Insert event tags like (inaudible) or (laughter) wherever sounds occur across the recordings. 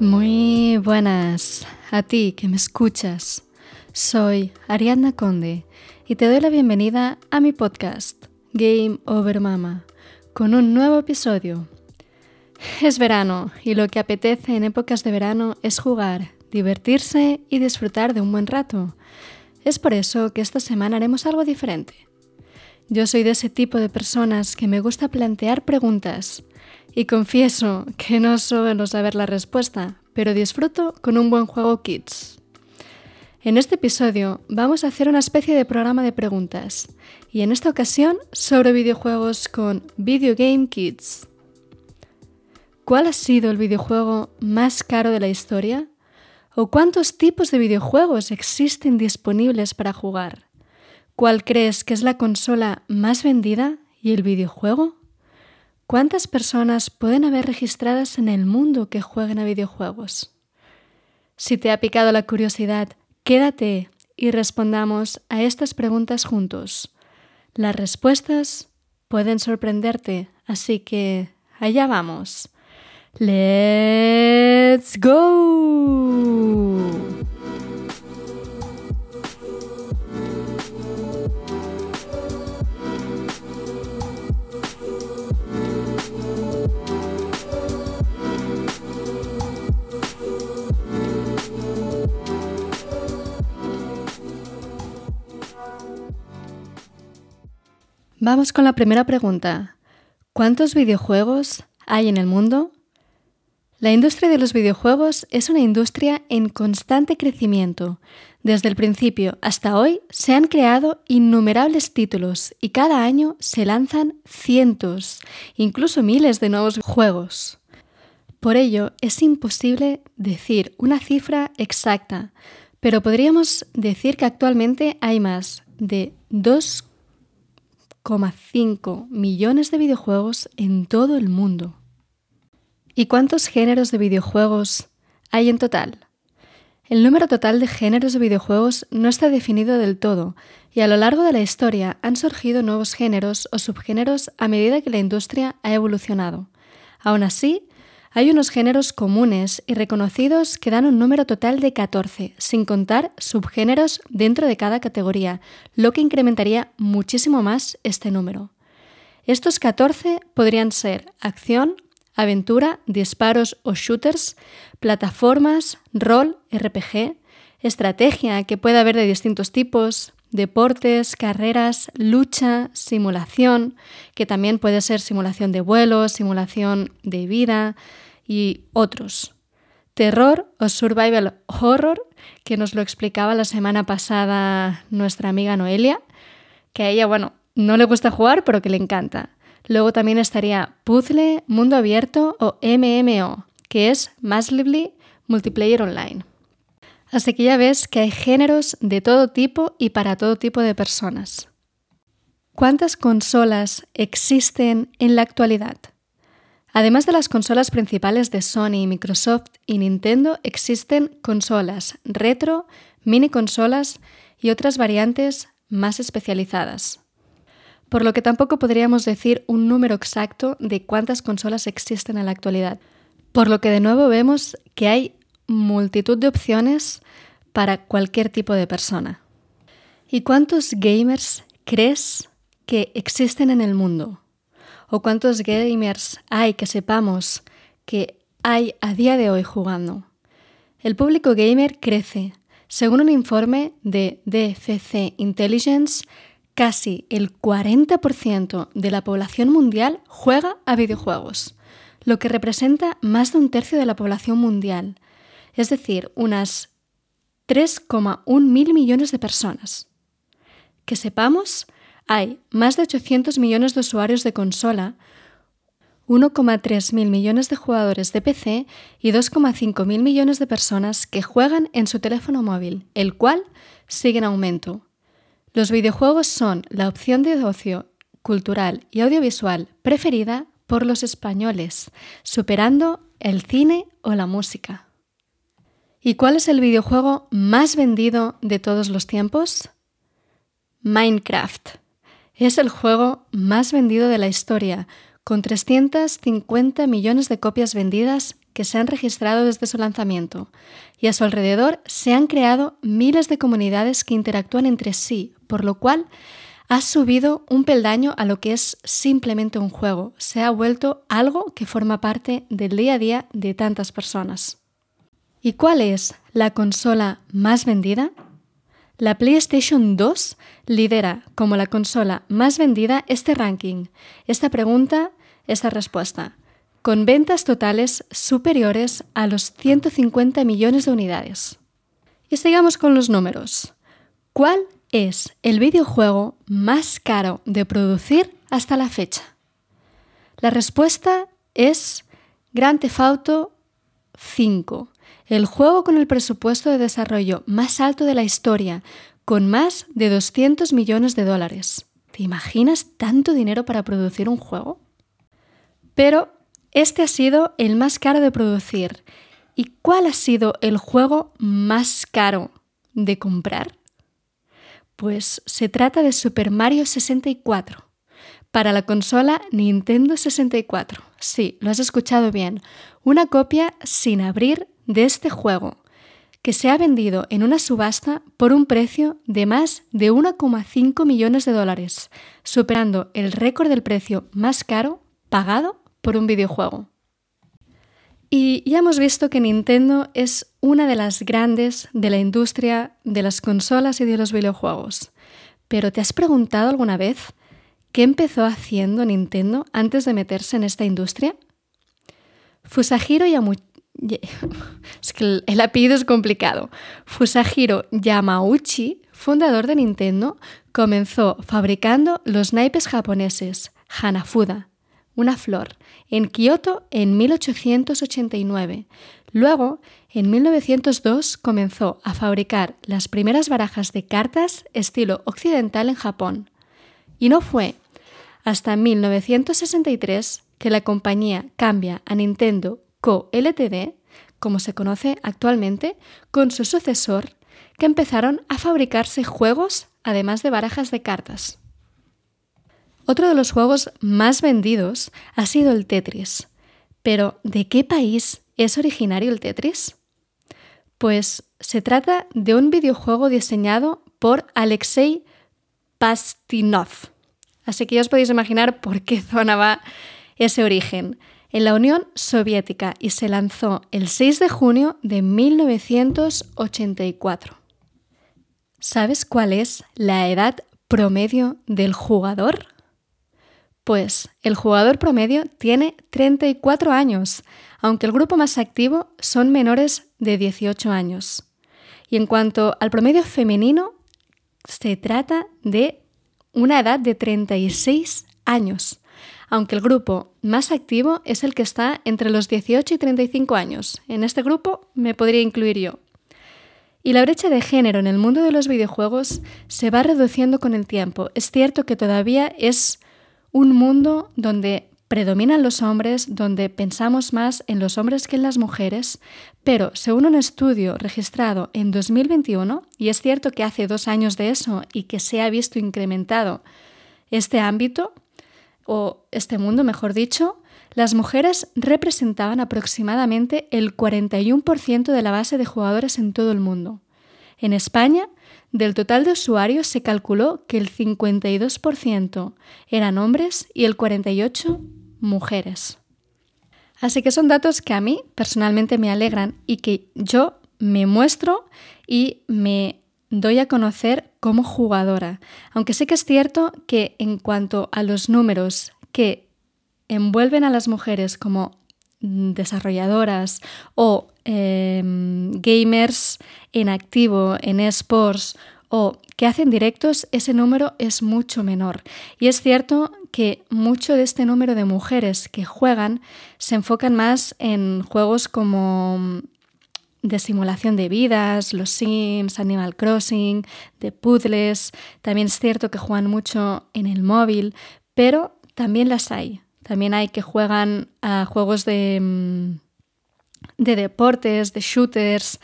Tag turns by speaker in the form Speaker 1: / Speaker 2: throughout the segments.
Speaker 1: Muy buenas a ti que me escuchas. Soy Ariadna Conde y te doy la bienvenida a mi podcast Game Over Mama con un nuevo episodio. Es verano y lo que apetece en épocas de verano es jugar, divertirse y disfrutar de un buen rato. Es por eso que esta semana haremos algo diferente. Yo soy de ese tipo de personas que me gusta plantear preguntas y confieso que no suelo saber la respuesta, pero disfruto con un buen juego Kids. En este episodio vamos a hacer una especie de programa de preguntas y en esta ocasión sobre videojuegos con Video Game Kids. ¿Cuál ha sido el videojuego más caro de la historia? ¿O cuántos tipos de videojuegos existen disponibles para jugar? ¿Cuál crees que es la consola más vendida y el videojuego? ¿Cuántas personas pueden haber registradas en el mundo que jueguen a videojuegos? Si te ha picado la curiosidad, quédate y respondamos a estas preguntas juntos. Las respuestas pueden sorprenderte, así que allá vamos. ¡Let's go! Vamos con la primera pregunta. ¿Cuántos videojuegos hay en el mundo? La industria de los videojuegos es una industria en constante crecimiento. Desde el principio hasta hoy se han creado innumerables títulos y cada año se lanzan cientos, incluso miles de nuevos juegos. Por ello, es imposible decir una cifra exacta, pero podríamos decir que actualmente hay más de 2 5 millones de videojuegos en todo el mundo. ¿Y cuántos géneros de videojuegos hay en total? El número total de géneros de videojuegos no está definido del todo, y a lo largo de la historia han surgido nuevos géneros o subgéneros a medida que la industria ha evolucionado. Aún así, hay unos géneros comunes y reconocidos que dan un número total de 14, sin contar subgéneros dentro de cada categoría, lo que incrementaría muchísimo más este número. Estos 14 podrían ser acción, aventura, disparos o shooters, plataformas, rol, RPG, estrategia que puede haber de distintos tipos, deportes, carreras, lucha, simulación, que también puede ser simulación de vuelo, simulación de vida y otros. Terror o survival horror, que nos lo explicaba la semana pasada nuestra amiga Noelia, que a ella, bueno, no le gusta jugar, pero que le encanta. Luego también estaría puzzle, mundo abierto o MMO, que es Massively Multiplayer Online. Así que ya ves que hay géneros de todo tipo y para todo tipo de personas. ¿Cuántas consolas existen en la actualidad? Además de las consolas principales de Sony, Microsoft y Nintendo, existen consolas retro, mini consolas y otras variantes más especializadas. Por lo que tampoco podríamos decir un número exacto de cuántas consolas existen en la actualidad. Por lo que de nuevo vemos que hay multitud de opciones para cualquier tipo de persona. ¿Y cuántos gamers crees que existen en el mundo? ¿O cuántos gamers hay que sepamos que hay a día de hoy jugando? El público gamer crece. Según un informe de DFC Intelligence, casi el 40% de la población mundial juega a videojuegos, lo que representa más de un tercio de la población mundial es decir, unas 3,1 mil millones de personas. Que sepamos, hay más de 800 millones de usuarios de consola, 1,3 mil millones de jugadores de PC y 2,5 mil millones de personas que juegan en su teléfono móvil, el cual sigue en aumento. Los videojuegos son la opción de ocio cultural y audiovisual preferida por los españoles, superando el cine o la música. ¿Y cuál es el videojuego más vendido de todos los tiempos? Minecraft. Es el juego más vendido de la historia, con 350 millones de copias vendidas que se han registrado desde su lanzamiento y a su alrededor se han creado miles de comunidades que interactúan entre sí, por lo cual ha subido un peldaño a lo que es simplemente un juego, se ha vuelto algo que forma parte del día a día de tantas personas. ¿Y cuál es la consola más vendida? La PlayStation 2 lidera como la consola más vendida este ranking, esta pregunta, esta respuesta, con ventas totales superiores a los 150 millones de unidades. Y sigamos con los números. ¿Cuál es el videojuego más caro de producir hasta la fecha? La respuesta es Grand Theft Auto 5, el juego con el presupuesto de desarrollo más alto de la historia, con más de 200 millones de dólares. ¿Te imaginas tanto dinero para producir un juego? Pero este ha sido el más caro de producir. ¿Y cuál ha sido el juego más caro de comprar? Pues se trata de Super Mario 64 para la consola Nintendo 64. Sí, lo has escuchado bien. Una copia sin abrir de este juego, que se ha vendido en una subasta por un precio de más de 1,5 millones de dólares, superando el récord del precio más caro pagado por un videojuego. Y ya hemos visto que Nintendo es una de las grandes de la industria de las consolas y de los videojuegos. Pero ¿te has preguntado alguna vez qué empezó haciendo Nintendo antes de meterse en esta industria? Fusahiro Yamauchi (laughs) es que el apellido es complicado. Fusahiro Yamauchi, fundador de Nintendo, comenzó fabricando los naipes japoneses Hanafuda, una flor, en Kioto en 1889. Luego, en 1902, comenzó a fabricar las primeras barajas de cartas estilo occidental en Japón. Y no fue hasta 1963 que la compañía cambia a Nintendo Co. Ltd., como se conoce actualmente, con su sucesor, que empezaron a fabricarse juegos además de barajas de cartas. Otro de los juegos más vendidos ha sido el Tetris. Pero, ¿de qué país es originario el Tetris? Pues se trata de un videojuego diseñado por Alexei Pastinov. Así que ya os podéis imaginar por qué zona va ese origen. En la Unión Soviética y se lanzó el 6 de junio de 1984. ¿Sabes cuál es la edad promedio del jugador? Pues el jugador promedio tiene 34 años, aunque el grupo más activo son menores de 18 años. Y en cuanto al promedio femenino, se trata de una edad de 36 años, aunque el grupo más activo es el que está entre los 18 y 35 años. En este grupo me podría incluir yo. Y la brecha de género en el mundo de los videojuegos se va reduciendo con el tiempo. Es cierto que todavía es un mundo donde predominan los hombres, donde pensamos más en los hombres que en las mujeres, pero según un estudio registrado en 2021, y es cierto que hace dos años de eso y que se ha visto incrementado este ámbito, o este mundo, mejor dicho, las mujeres representaban aproximadamente el 41% de la base de jugadores en todo el mundo. En España, del total de usuarios se calculó que el 52% eran hombres y el 48% mujeres. Así que son datos que a mí personalmente me alegran y que yo me muestro y me doy a conocer como jugadora. Aunque sí que es cierto que en cuanto a los números que envuelven a las mujeres como desarrolladoras o em, gamers en activo, en esports o que hacen directos, ese número es mucho menor. Y es cierto que mucho de este número de mujeres que juegan se enfocan más en juegos como de simulación de vidas, los Sims, Animal Crossing, de puzzles. También es cierto que juegan mucho en el móvil, pero también las hay. También hay que juegan a juegos de, mm, de deportes, de shooters,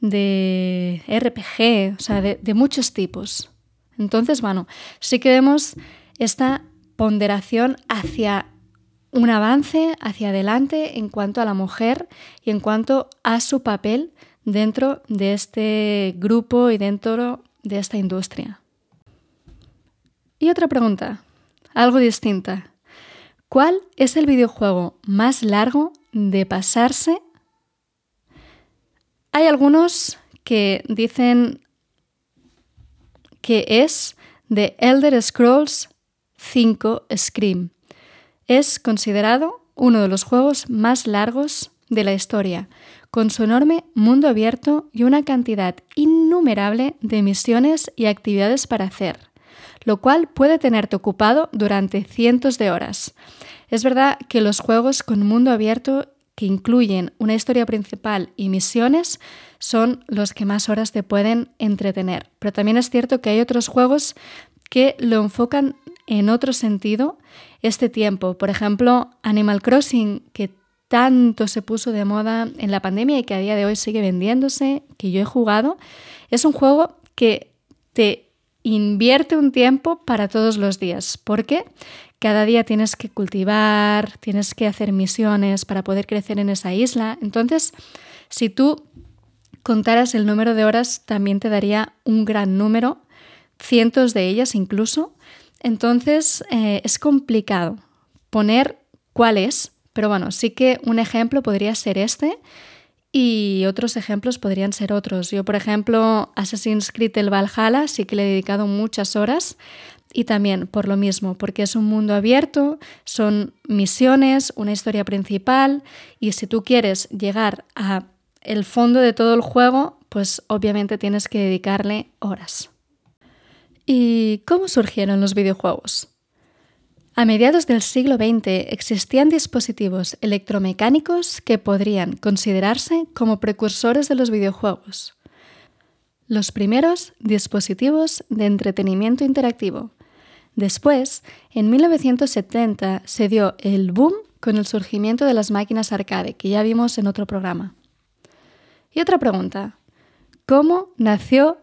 Speaker 1: de RPG, o sea, de, muchos tipos. Entonces, bueno, sí que vemos esta ponderación hacia un avance hacia adelante en cuanto a la mujer y en cuanto a su papel dentro de este grupo y dentro de esta industria. Y otra pregunta, algo distinta. ¿Cuál es el videojuego más largo de pasarse? Hay algunos que dicen que es The Elder Scrolls 5 Scream. Es considerado uno de los juegos más largos de la historia, con su enorme mundo abierto y una cantidad innumerable de misiones y actividades para hacer, lo cual puede tenerte ocupado durante cientos de horas. Es verdad que los juegos con mundo abierto que incluyen una historia principal y misiones son los que más horas te pueden entretener, pero también es cierto que hay otros juegos que lo enfocan en otro sentido este tiempo. Por ejemplo, Animal Crossing, que tanto se puso de moda en la pandemia y que a día de hoy sigue vendiéndose, que yo he jugado, es un juego que te invierte un tiempo para todos los días, porque cada día tienes que cultivar, tienes que hacer misiones para poder crecer en esa isla. Entonces, si tú contaras el número de horas, también te daría un gran número, cientos de ellas incluso. Entonces, eh, es complicado poner cuál es, pero bueno, sí que un ejemplo podría ser este y otros ejemplos podrían ser otros. Yo, por ejemplo, Assassin's Creed el Valhalla sí que le he dedicado muchas horas y también por lo mismo, porque es un mundo abierto, son misiones, una historia principal y si tú quieres llegar a el fondo de todo el juego, pues obviamente tienes que dedicarle horas. ¿Y cómo surgieron los videojuegos? A mediados del siglo XX existían dispositivos electromecánicos que podrían considerarse como precursores de los videojuegos. Los primeros dispositivos de entretenimiento interactivo. Después, en 1970, se dio el boom con el surgimiento de las máquinas arcade, que ya vimos en otro programa. Y otra pregunta. ¿Cómo nació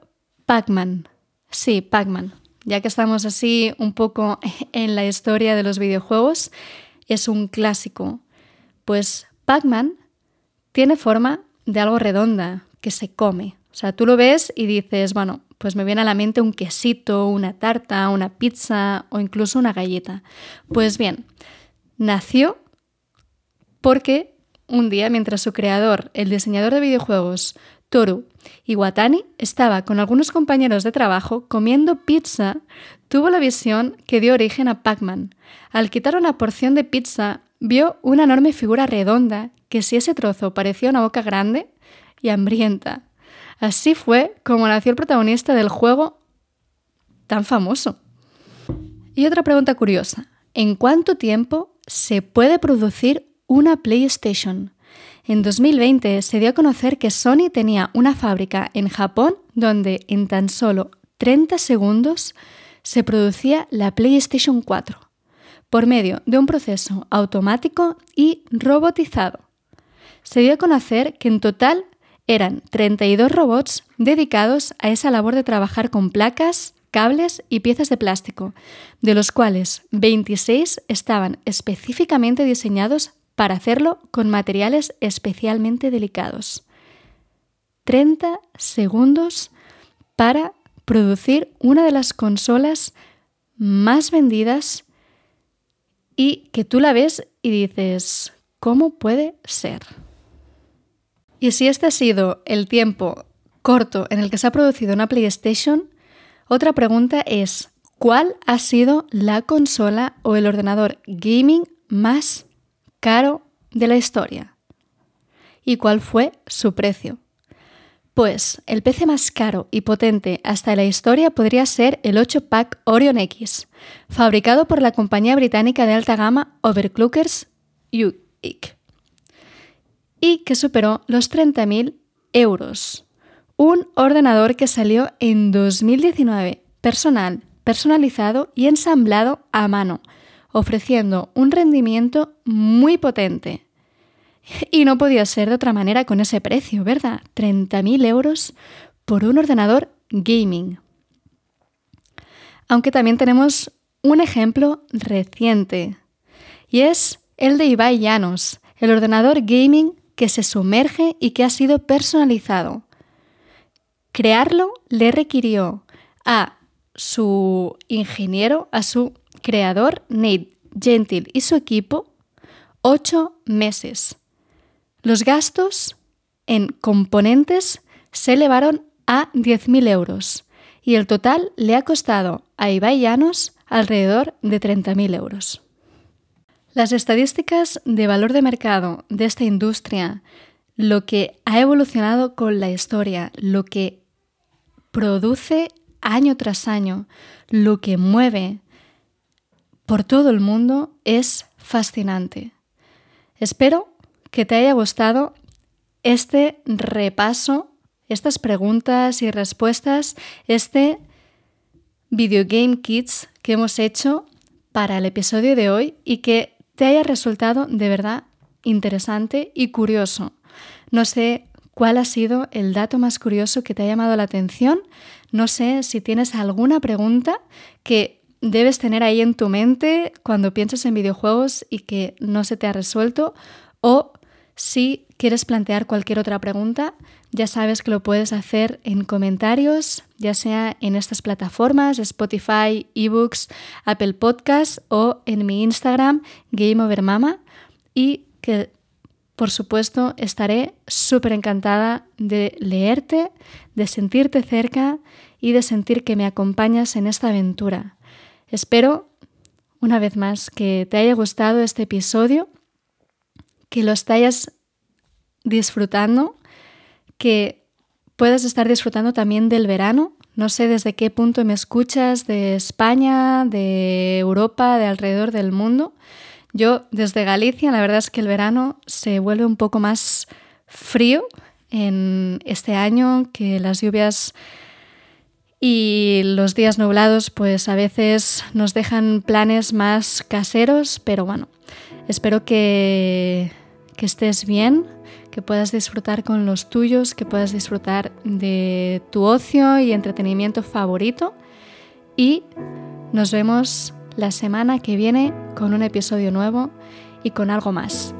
Speaker 1: Pac-Man? Sí, Pac-Man ya que estamos así un poco (laughs) en la historia de los videojuegos, es un clásico. Pues Pac-Man tiene forma de algo redonda que se come. O sea, tú lo ves y dices, bueno, pues me viene a la mente un quesito, una tarta, una pizza o incluso una galleta. Pues bien, nació porque un día mientras su creador, el diseñador de videojuegos Toru Iwatani estaba con algunos compañeros de trabajo comiendo pizza, tuvo la visión que dio origen a Pac-Man. Al quitar una porción de pizza, vio una enorme figura redonda que si ese trozo parecía una boca grande y hambrienta. Así fue como nació el protagonista del juego tan famoso. Y otra pregunta curiosa. ¿En cuánto tiempo se puede producir una PlayStation? En 2020 se dio a conocer que Sony tenía una fábrica en Japón donde en tan solo 30 segundos se producía la PlayStation 4 por medio de un proceso automático y robotizado. Se dio a conocer que en total eran 32 robots dedicados a esa labor de trabajar con placas, cables y piezas de plástico, de los cuales 26 estaban específicamente diseñados para hacerlo con materiales especialmente delicados. 30 segundos para producir una de las consolas más vendidas y que tú la ves y dices, ¿cómo puede ser? Y si este ha sido el tiempo corto en el que se ha producido una PlayStation, otra pregunta es, ¿cuál ha sido la consola o el ordenador gaming más caro de la historia. ¿Y cuál fue su precio? Pues el PC más caro y potente hasta la historia podría ser el 8-pack Orion X, fabricado por la compañía británica de alta gama Overclockers UIC, y que superó los 30.000 euros. Un ordenador que salió en 2019, personal, personalizado y ensamblado a mano, ofreciendo un rendimiento muy potente. Y no podía ser de otra manera con ese precio, ¿verdad? 30.000 euros por un ordenador gaming. Aunque también tenemos un ejemplo reciente, y es el de Ibai Llanos, el ordenador gaming que se sumerge y que ha sido personalizado. Crearlo le requirió a su ingeniero, a su creador, Nate Gentil, y su equipo, ocho meses. Los gastos en componentes se elevaron a 10.000 euros y el total le ha costado a Ibai Llanos alrededor de 30.000 euros. Las estadísticas de valor de mercado de esta industria, lo que ha evolucionado con la historia, lo que produce año tras año, lo que mueve por todo el mundo es fascinante. Espero que te haya gustado este repaso, estas preguntas y respuestas, este Video Game Kits que hemos hecho para el episodio de hoy y que te haya resultado de verdad interesante y curioso. No sé cuál ha sido el dato más curioso que te ha llamado la atención. No sé si tienes alguna pregunta que debes tener ahí en tu mente cuando piensas en videojuegos y que no se te ha resuelto o si quieres plantear cualquier otra pregunta, ya sabes que lo puedes hacer en comentarios, ya sea en estas plataformas, Spotify, eBooks, Apple Podcasts o en mi Instagram, GameOverMama, y que por supuesto estaré súper encantada de leerte, de sentirte cerca y de sentir que me acompañas en esta aventura. Espero, una vez más, que te haya gustado este episodio que lo estés disfrutando, que puedas estar disfrutando también del verano. No sé desde qué punto me escuchas, de España, de Europa, de alrededor del mundo. Yo desde Galicia, la verdad es que el verano se vuelve un poco más frío en este año, que las lluvias y los días nublados pues a veces nos dejan planes más caseros, pero bueno, espero que que estés bien, que puedas disfrutar con los tuyos, que puedas disfrutar de tu ocio y entretenimiento favorito. Y nos vemos la semana que viene con un episodio nuevo y con algo más.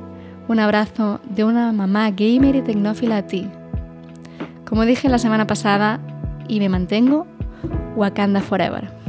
Speaker 1: Un abrazo de una mamá gamer y tecnófila a ti. Como dije la semana pasada, y me mantengo, Wakanda Forever.